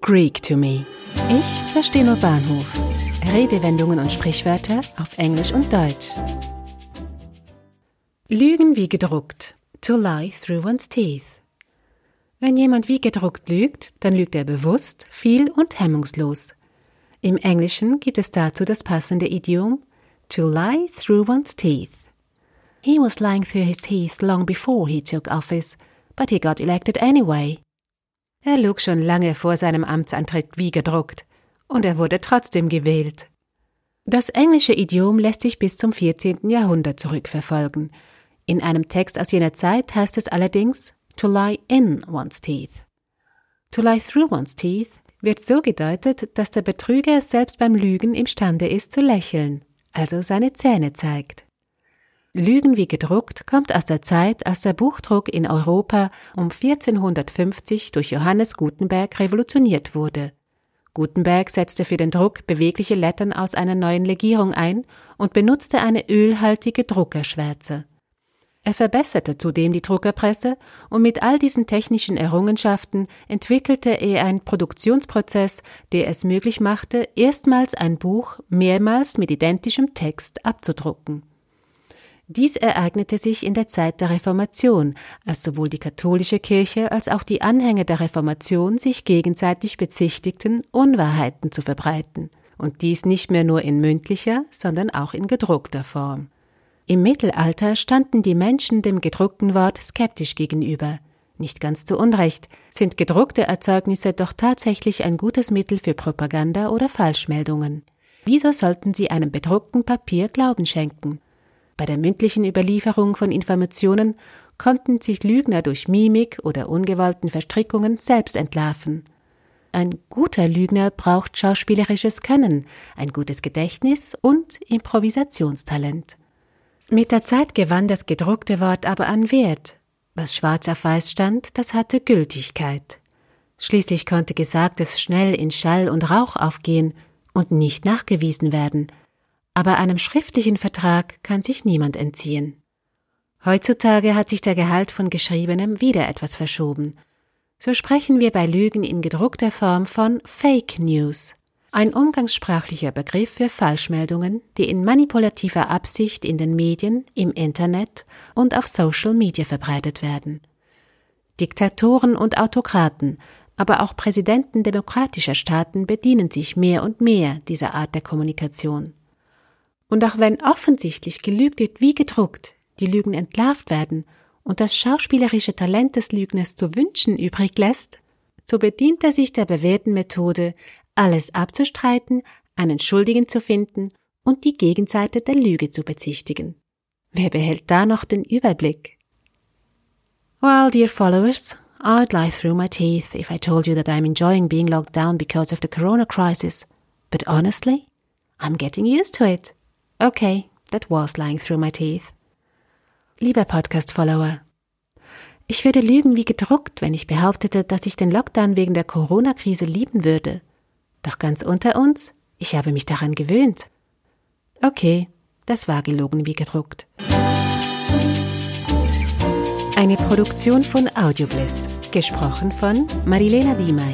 Greek to me. Ich verstehe nur Bahnhof. Redewendungen und Sprichwörter auf Englisch und Deutsch. Lügen wie gedruckt. To lie through one's teeth. Wenn jemand wie gedruckt lügt, dann lügt er bewusst, viel und hemmungslos. Im Englischen gibt es dazu das passende Idiom to lie through one's teeth. He was lying through his teeth long before he took office, but he got elected anyway. Er log schon lange vor seinem Amtsantritt wie gedruckt, und er wurde trotzdem gewählt. Das englische Idiom lässt sich bis zum 14. Jahrhundert zurückverfolgen. In einem Text aus jener Zeit heißt es allerdings to lie in one's teeth. To lie through one's teeth wird so gedeutet, dass der Betrüger selbst beim Lügen imstande ist zu lächeln, also seine Zähne zeigt. Lügen wie gedruckt kommt aus der Zeit, als der Buchdruck in Europa um 1450 durch Johannes Gutenberg revolutioniert wurde. Gutenberg setzte für den Druck bewegliche Lettern aus einer neuen Legierung ein und benutzte eine ölhaltige Druckerschwärze. Er verbesserte zudem die Druckerpresse und mit all diesen technischen Errungenschaften entwickelte er einen Produktionsprozess, der es möglich machte, erstmals ein Buch mehrmals mit identischem Text abzudrucken. Dies ereignete sich in der Zeit der Reformation, als sowohl die katholische Kirche als auch die Anhänger der Reformation sich gegenseitig bezichtigten, Unwahrheiten zu verbreiten, und dies nicht mehr nur in mündlicher, sondern auch in gedruckter Form. Im Mittelalter standen die Menschen dem gedruckten Wort skeptisch gegenüber. Nicht ganz zu Unrecht sind gedruckte Erzeugnisse doch tatsächlich ein gutes Mittel für Propaganda oder Falschmeldungen. Wieso sollten sie einem bedruckten Papier Glauben schenken? Bei der mündlichen Überlieferung von Informationen konnten sich Lügner durch Mimik oder ungewollten Verstrickungen selbst entlarven. Ein guter Lügner braucht schauspielerisches Können, ein gutes Gedächtnis und Improvisationstalent. Mit der Zeit gewann das gedruckte Wort aber an Wert. Was schwarz auf weiß stand, das hatte Gültigkeit. Schließlich konnte Gesagtes schnell in Schall und Rauch aufgehen und nicht nachgewiesen werden – aber einem schriftlichen Vertrag kann sich niemand entziehen. Heutzutage hat sich der Gehalt von Geschriebenem wieder etwas verschoben. So sprechen wir bei Lügen in gedruckter Form von Fake News, ein umgangssprachlicher Begriff für Falschmeldungen, die in manipulativer Absicht in den Medien, im Internet und auf Social Media verbreitet werden. Diktatoren und Autokraten, aber auch Präsidenten demokratischer Staaten bedienen sich mehr und mehr dieser Art der Kommunikation. Und auch wenn offensichtlich gelügt wird wie gedruckt, die Lügen entlarvt werden und das schauspielerische Talent des Lügners zu wünschen übrig lässt, so bedient er sich der bewährten Methode, alles abzustreiten, einen Schuldigen zu finden und die Gegenseite der Lüge zu bezichtigen. Wer behält da noch den Überblick? Well, dear followers, I'd lie through my teeth if I told you that I'm enjoying being locked down because of the corona crisis. But honestly, I'm getting used to it. Okay, that was lying through my teeth. Lieber Podcast-Follower, ich würde lügen wie gedruckt, wenn ich behauptete, dass ich den Lockdown wegen der Corona-Krise lieben würde. Doch ganz unter uns, ich habe mich daran gewöhnt. Okay, das war gelogen wie gedruckt. Eine Produktion von Audiobliss, gesprochen von Marilena Diemey.